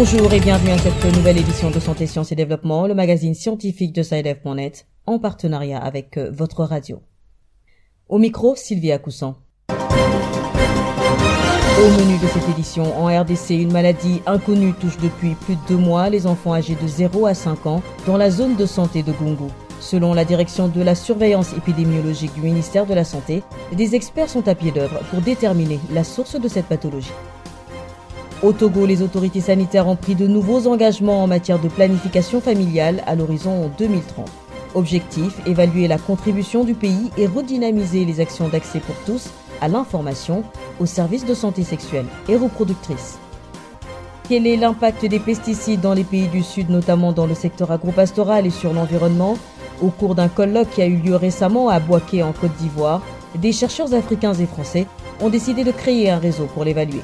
Bonjour et bienvenue à cette nouvelle édition de Santé, Sciences et Développement, le magazine scientifique de SciDev.net, en partenariat avec euh, votre radio. Au micro, Sylvia Coussan. Au menu de cette édition, en RDC, une maladie inconnue touche depuis plus de deux mois les enfants âgés de 0 à 5 ans dans la zone de santé de Gungu. Selon la direction de la surveillance épidémiologique du ministère de la Santé, des experts sont à pied d'œuvre pour déterminer la source de cette pathologie. Au Togo, les autorités sanitaires ont pris de nouveaux engagements en matière de planification familiale à l'horizon 2030. Objectif, évaluer la contribution du pays et redynamiser les actions d'accès pour tous à l'information, aux services de santé sexuelle et reproductrice. Quel est l'impact des pesticides dans les pays du Sud, notamment dans le secteur agropastoral et sur l'environnement? Au cours d'un colloque qui a eu lieu récemment à Boaké en Côte d'Ivoire, des chercheurs africains et français ont décidé de créer un réseau pour l'évaluer.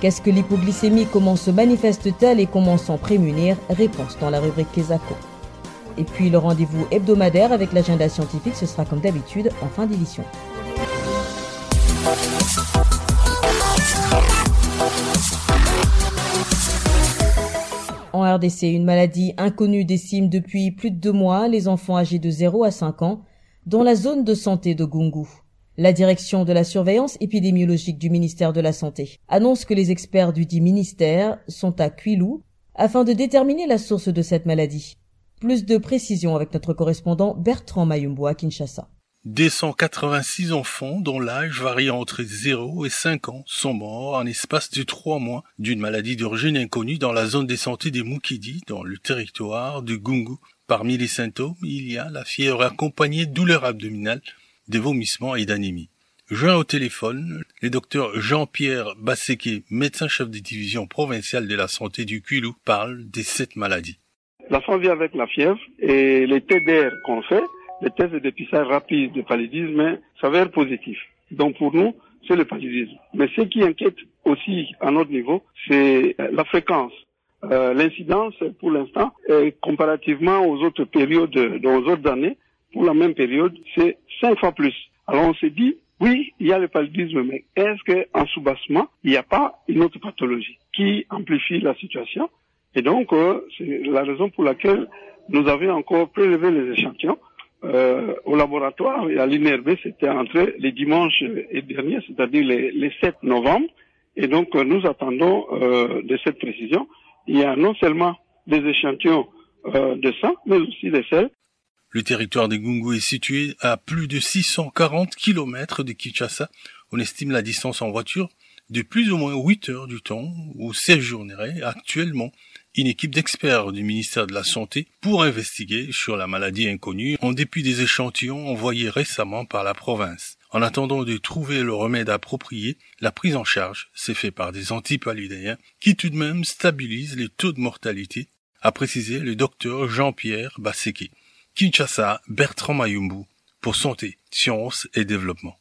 Qu'est-ce que l'hypoglycémie Comment se manifeste-t-elle et comment s'en prémunir? Réponse dans la rubrique Kesako. Et puis le rendez-vous hebdomadaire avec l'agenda scientifique, ce sera comme d'habitude en fin d'édition. En RDC, une maladie inconnue décime depuis plus de deux mois les enfants âgés de 0 à 5 ans dans la zone de santé de Gungu. La direction de la surveillance épidémiologique du ministère de la Santé annonce que les experts du dit ministère sont à Quilou afin de déterminer la source de cette maladie. Plus de précisions avec notre correspondant Bertrand Mayumbo à Kinshasa. Des 186 enfants dont l'âge varie entre 0 et 5 ans sont morts en espace de 3 mois d'une maladie d'origine inconnue dans la zone de santé des Mukidi, dans le territoire du Gungu. Parmi les symptômes, il y a la fièvre accompagnée de douleurs abdominales, des vomissements et d'anémie. Joint au téléphone, le docteur Jean-Pierre Basseke, médecin-chef de division provinciale de la santé du Kulu, parle de cette maladie. L'enfant vient avec la fièvre et les TDR qu'on fait les tests de dépistage rapide de paludisme s'avèrent positifs. Donc pour nous, c'est le paludisme. Mais ce qui inquiète aussi à notre niveau, c'est la fréquence. Euh, L'incidence, pour l'instant, comparativement aux autres périodes, aux autres années, pour la même période, c'est cinq fois plus. Alors on s'est dit, oui, il y a le paludisme, mais est-ce qu'en sous-bassement, il n'y a pas une autre pathologie qui amplifie la situation? Et donc, euh, c'est la raison pour laquelle nous avions encore prélevé les échantillons euh, au laboratoire et à l'INRB, c'était entre les dimanches et derniers, c'est-à-dire les, les, 7 novembre. Et donc, euh, nous attendons euh, de cette précision. Il y a non seulement des échantillons euh, de sang, mais aussi des sels. Le territoire de Gungu est situé à plus de 640 km de Kinshasa. On estime la distance en voiture de plus ou moins 8 heures du temps où séjournerait actuellement une équipe d'experts du ministère de la Santé pour investiguer sur la maladie inconnue en dépit des échantillons envoyés récemment par la province. En attendant de trouver le remède approprié, la prise en charge s'est faite par des antipaludéens qui tout de même stabilisent les taux de mortalité, a précisé le docteur Jean-Pierre Basseke. Kinshasa, Bertrand Mayumbu, pour Santé, Sciences et Développement.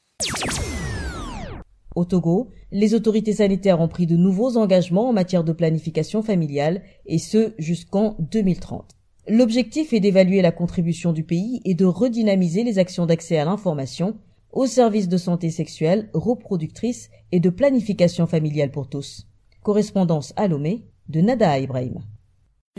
Au Togo, les autorités sanitaires ont pris de nouveaux engagements en matière de planification familiale, et ce jusqu'en 2030. L'objectif est d'évaluer la contribution du pays et de redynamiser les actions d'accès à l'information, aux services de santé sexuelle, reproductrice et de planification familiale pour tous. Correspondance à Lomé de Nada Ibrahim.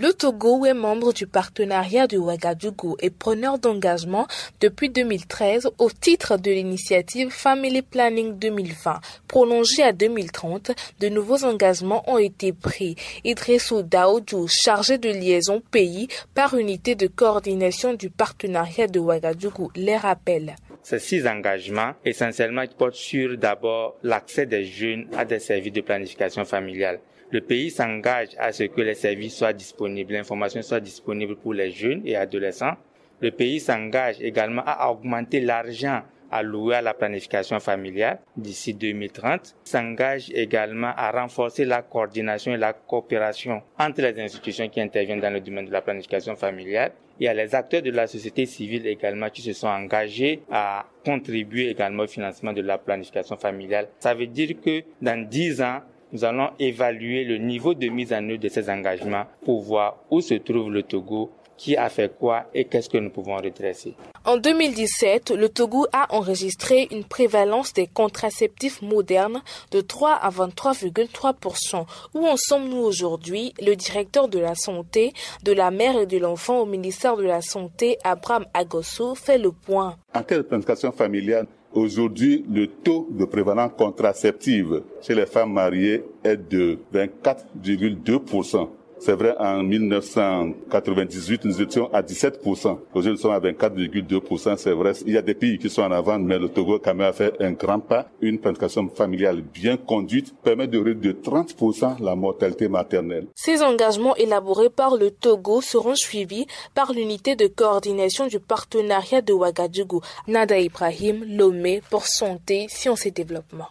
Le Togo est membre du partenariat du Ouagadougou et preneur d'engagement depuis 2013 au titre de l'initiative Family Planning 2020. Prolongée à 2030, de nouveaux engagements ont été pris. Idrissou Daoudou, chargé de liaison pays par unité de coordination du partenariat de Ouagadougou, les rappelle. Ces six engagements, essentiellement, portent sur d'abord l'accès des jeunes à des services de planification familiale le pays s'engage à ce que les services soient disponibles, l'information soit disponible pour les jeunes et adolescents. Le pays s'engage également à augmenter l'argent alloué à la planification familiale d'ici 2030, s'engage également à renforcer la coordination et la coopération entre les institutions qui interviennent dans le domaine de la planification familiale. Il y a les acteurs de la société civile également qui se sont engagés à contribuer également au financement de la planification familiale. Ça veut dire que dans 10 ans, nous allons évaluer le niveau de mise en œuvre de ces engagements pour voir où se trouve le Togo qui a fait quoi et qu'est-ce que nous pouvons redresser. En 2017, le Togo a enregistré une prévalence des contraceptifs modernes de 3 à 23,3%. Où en sommes-nous aujourd'hui? Le directeur de la santé de la mère et de l'enfant au ministère de la Santé, Abraham Agosso, fait le point. En cas de planification familiale, Aujourd'hui, le taux de prévalence contraceptive chez les femmes mariées est de 24,2%. C'est vrai, en 1998, nous étions à 17%. Aujourd'hui, nous sommes à 24,2%. C'est vrai, il y a des pays qui sont en avant, mais le Togo quand même a fait un grand pas. Une planification familiale bien conduite permet de réduire de 30% la mortalité maternelle. Ces engagements élaborés par le Togo seront suivis par l'unité de coordination du partenariat de Ouagadougou, Nada Ibrahim, Lomé, pour santé, sciences et développement.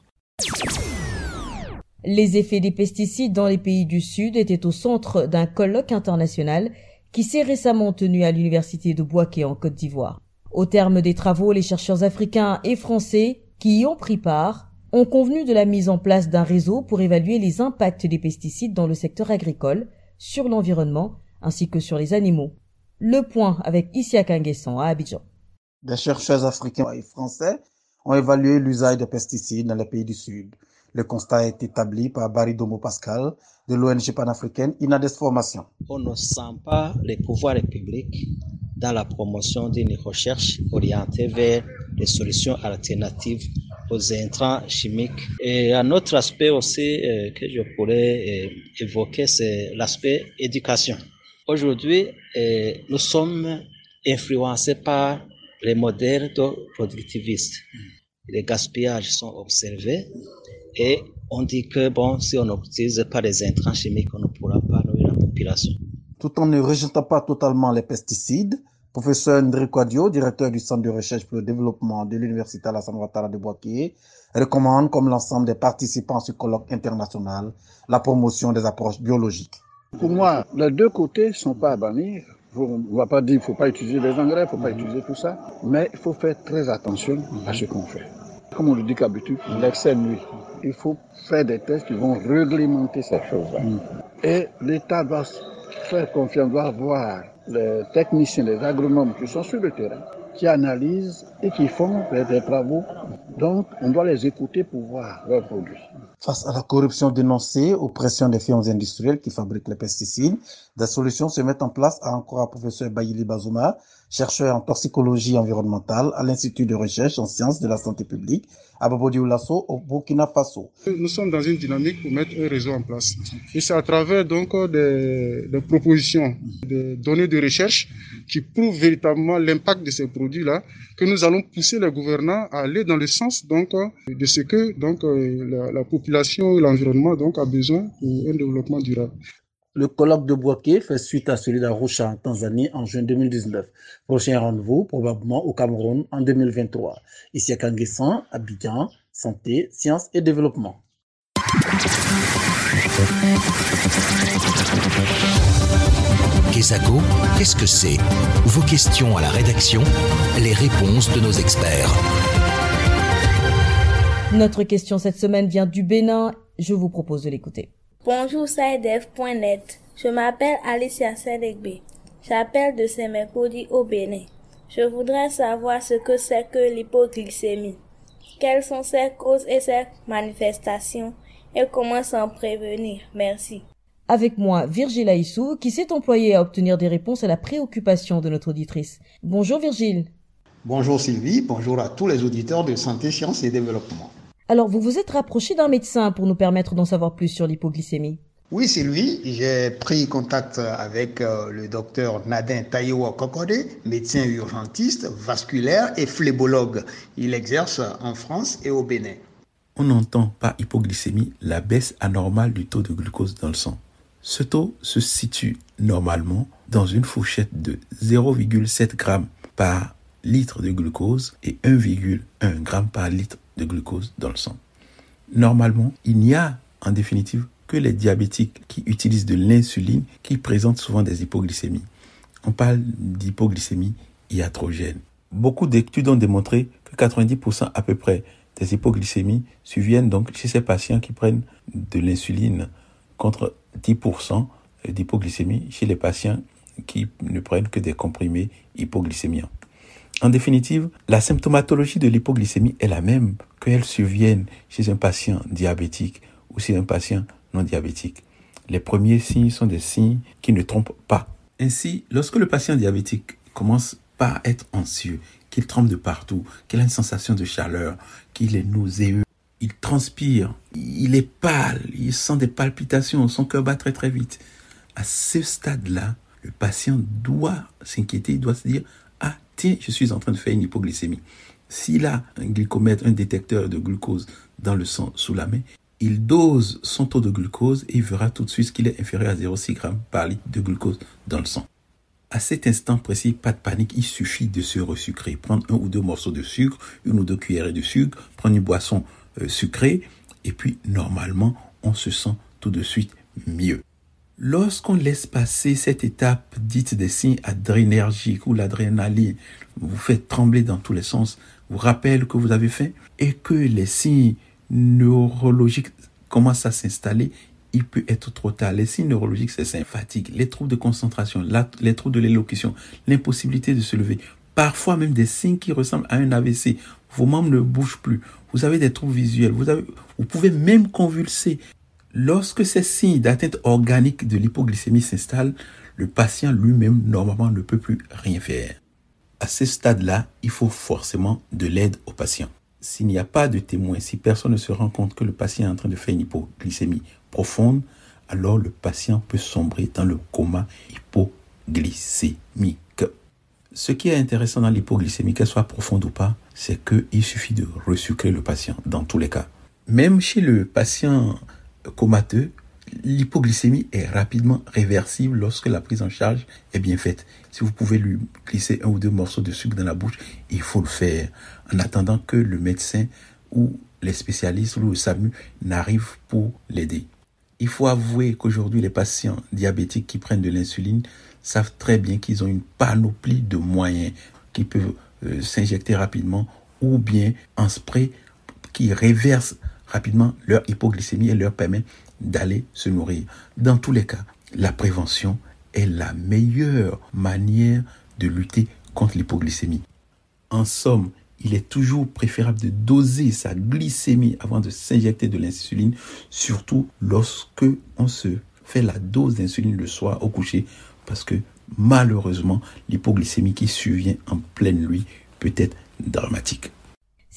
Les effets des pesticides dans les pays du Sud étaient au centre d'un colloque international qui s'est récemment tenu à l'université de Boaké en Côte d'Ivoire. Au terme des travaux, les chercheurs africains et français qui y ont pris part ont convenu de la mise en place d'un réseau pour évaluer les impacts des pesticides dans le secteur agricole, sur l'environnement ainsi que sur les animaux. Le point avec Isia Kanguesson à Abidjan. Des chercheurs africains et français ont évalué l'usage des pesticides dans les pays du Sud. Le constat est établi par Barry Domo Pascal de l'ONG panafricaine Inades Formation. On ne sent pas les pouvoirs publics dans la promotion d'une recherche orientée vers des solutions alternatives aux intrants chimiques. Et un autre aspect aussi euh, que je pourrais euh, évoquer, c'est l'aspect éducation. Aujourd'hui, euh, nous sommes influencés par les modèles productivistes. Les gaspillages sont observés et on dit que bon, si on n'utilise pas les intrants chimiques, on ne pourra pas nourrir la population. Tout en ne rejetant pas totalement les pesticides, professeur Ndri Quadio, directeur du Centre de recherche pour le développement de l'Université Alassane Ouattara de Boaké, recommande, comme l'ensemble des participants à ce colloque international, la promotion des approches biologiques. Pour moi, les deux côtés ne sont pas à bannir. On ne va pas dire qu'il ne faut pas utiliser les engrais, il ne faut pas utiliser tout ça, mais il faut faire très attention à ce qu'on fait. Comme on le dit qu'habitude, l'excès nuit il faut faire des tests qui vont réglementer ces choses-là. Mm. Et l'État doit faire confiance, doit voir les techniciens, les agronomes qui sont sur le terrain, qui analysent et qui font des, travaux. Donc, on doit les écouter pour voir leurs produits. Face à la corruption dénoncée, aux pressions des firmes industrielles qui fabriquent les pesticides, des solutions se mettent en place, a encore un professeur Bayili Bazouma, chercheur en toxicologie environnementale à l'Institut de recherche en sciences de la santé publique à Babodi au Burkina Faso. Nous sommes dans une dynamique pour mettre un réseau en place. Et c'est à travers donc des, des, propositions, des données de recherche qui prouvent véritablement l'impact de ces produits-là que nous allons pousser les gouvernants à aller dans le sens donc de ce que donc la, la population et l'environnement donc a besoin pour un développement durable. Le colloque de Boaké fait suite à celui d'Arusha en Tanzanie en juin 2019. Prochain rendez-vous probablement au Cameroun en 2023. Ici à Kanguessan, Abidjan, santé, sciences et développement. Kesako, qu'est-ce que c'est? Vos questions à la rédaction, les réponses de nos experts. Notre question cette semaine vient du Bénin. Je vous propose de l'écouter. Bonjour SciDev.net. Je m'appelle Alicia Sedegbe. J'appelle de Semekoudi au Bénin. Je voudrais savoir ce que c'est que l'hypoglycémie. Quelles sont ses causes et ses manifestations et comment s'en prévenir? Merci. Avec moi, Virgile Aissou, qui s'est employée à obtenir des réponses à la préoccupation de notre auditrice. Bonjour Virgile. Bonjour Sylvie, bonjour à tous les auditeurs de Santé, Sciences et Développement. Alors, vous vous êtes rapproché d'un médecin pour nous permettre d'en savoir plus sur l'hypoglycémie. Oui, c'est lui. J'ai pris contact avec euh, le docteur Nadin Taïwa Kokode, médecin urgentiste, vasculaire et phlébologue. Il exerce en France et au Bénin. On entend par hypoglycémie la baisse anormale du taux de glucose dans le sang. Ce taux se situe normalement dans une fourchette de 0,7 g par litre de glucose et 1,1 g par litre glucose dans le sang. Normalement, il n'y a en définitive que les diabétiques qui utilisent de l'insuline qui présentent souvent des hypoglycémies. On parle d'hypoglycémie iatrogène. Beaucoup d'études ont démontré que 90% à peu près des hypoglycémies surviennent donc chez ces patients qui prennent de l'insuline contre 10% d'hypoglycémie chez les patients qui ne prennent que des comprimés hypoglycémiants. En définitive, la symptomatologie de l'hypoglycémie est la même qu'elle survienne chez un patient diabétique ou chez un patient non diabétique. Les premiers signes sont des signes qui ne trompent pas. Ainsi, lorsque le patient diabétique commence par être anxieux, qu'il tremble de partout, qu'il a une sensation de chaleur, qu'il est nauséeux, il transpire, il est pâle, il sent des palpitations, son cœur bat très très vite. À ce stade-là, le patient doit s'inquiéter, il doit se dire, tiens, je suis en train de faire une hypoglycémie. S'il a un glycomètre, un détecteur de glucose dans le sang sous la main, il dose son taux de glucose et il verra tout de suite qu'il est inférieur à 0,6 g par litre de glucose dans le sang. À cet instant précis, pas de panique, il suffit de se resucrer. Prendre un ou deux morceaux de sucre, une ou deux cuillerées de sucre, prendre une boisson euh, sucrée, et puis normalement, on se sent tout de suite mieux. Lorsqu'on laisse passer cette étape dite des signes adrénergiques où l'adrénaline vous fait trembler dans tous les sens, vous rappelle que vous avez faim et que les signes neurologiques commencent à s'installer, il peut être trop tard. Les signes neurologiques, c'est ça, fatigue, les troubles de concentration, les troubles de l'élocution, l'impossibilité de se lever, parfois même des signes qui ressemblent à un AVC. Vos membres ne bougent plus. Vous avez des troubles visuels. Vous, avez, vous pouvez même convulser. Lorsque ces signes d'atteinte organique de l'hypoglycémie s'installent, le patient lui-même, normalement, ne peut plus rien faire. À ce stade-là, il faut forcément de l'aide au patient. S'il n'y a pas de témoin, si personne ne se rend compte que le patient est en train de faire une hypoglycémie profonde, alors le patient peut sombrer dans le coma hypoglycémique. Ce qui est intéressant dans l'hypoglycémie, qu'elle soit profonde ou pas, c'est qu'il suffit de resucrer le patient dans tous les cas. Même chez le patient comateux, l'hypoglycémie est rapidement réversible lorsque la prise en charge est bien faite. Si vous pouvez lui glisser un ou deux morceaux de sucre dans la bouche, il faut le faire en attendant que le médecin ou les spécialistes ou le SAMU n'arrivent pour l'aider. Il faut avouer qu'aujourd'hui, les patients diabétiques qui prennent de l'insuline savent très bien qu'ils ont une panoplie de moyens qui peuvent euh, s'injecter rapidement ou bien en spray qui réverse rapidement leur hypoglycémie leur permet d'aller se nourrir. Dans tous les cas, la prévention est la meilleure manière de lutter contre l'hypoglycémie. En somme, il est toujours préférable de doser sa glycémie avant de s'injecter de l'insuline, surtout lorsque on se fait la dose d'insuline le soir au coucher, parce que malheureusement, l'hypoglycémie qui survient en pleine nuit peut être dramatique.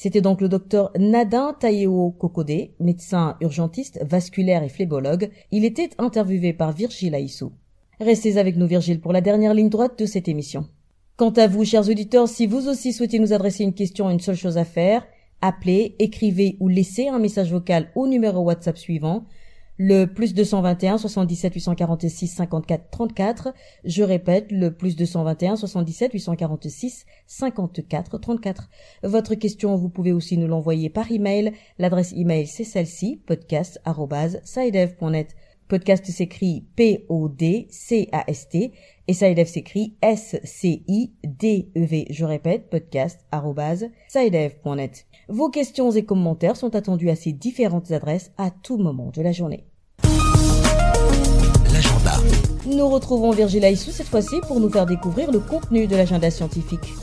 C'était donc le docteur Nadin Taïeo Kokode, médecin urgentiste, vasculaire et phlébologue. Il était interviewé par Virgile Aissou. Restez avec nous Virgile pour la dernière ligne droite de cette émission. Quant à vous, chers auditeurs, si vous aussi souhaitez nous adresser une question, une seule chose à faire, appelez, écrivez ou laissez un message vocal au numéro WhatsApp suivant, le plus 221 77 846 54 34. Je répète, le plus 221 77 846 54 34. Votre question, vous pouvez aussi nous l'envoyer par email. L'adresse email, c'est celle-ci, podcast.sidev.net. Podcast s'écrit P-O-D-C-A-S-T et SciDev s'écrit S-C-I-D-E-V. Je répète, podcast.sidev.net. Vos questions et commentaires sont attendus à ces différentes adresses à tout moment de la journée. L'agenda. Nous retrouvons Virgile Aissou cette fois-ci pour nous faire découvrir le contenu de l'agenda scientifique.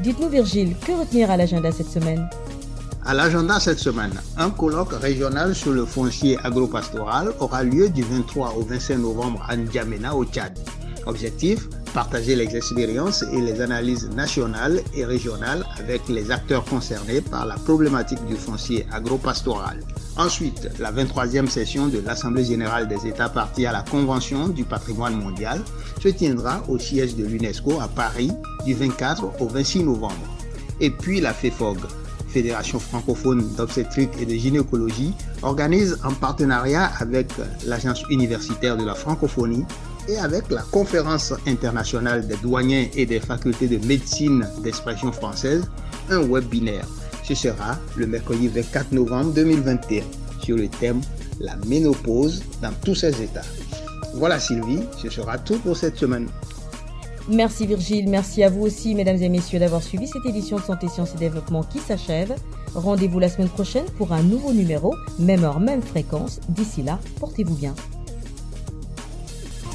Dites-nous Virgile, que retenir à l'agenda cette semaine? À l'agenda cette semaine, un colloque régional sur le foncier agropastoral aura lieu du 23 au 25 novembre à N'Djamena au Tchad. Objectif partager les expériences et les analyses nationales et régionales avec les acteurs concernés par la problématique du foncier agropastoral. Ensuite, la 23e session de l'Assemblée générale des États partis à la Convention du patrimoine mondial se tiendra au siège de l'UNESCO à Paris du 24 au 26 novembre. Et puis la FEFOG, Fédération francophone d'obstétrique et de gynécologie, organise en partenariat avec l'Agence universitaire de la francophonie et avec la Conférence internationale des douaniers et des facultés de médecine d'expression française un webinaire. Ce sera le mercredi 24 novembre 2021 sur le thème La ménopause dans tous ses états. Voilà Sylvie, ce sera tout pour cette semaine. Merci Virgile, merci à vous aussi, mesdames et messieurs, d'avoir suivi cette édition de Santé, Sciences et Développement qui s'achève. Rendez-vous la semaine prochaine pour un nouveau numéro, même heure, même fréquence. D'ici là, portez-vous bien.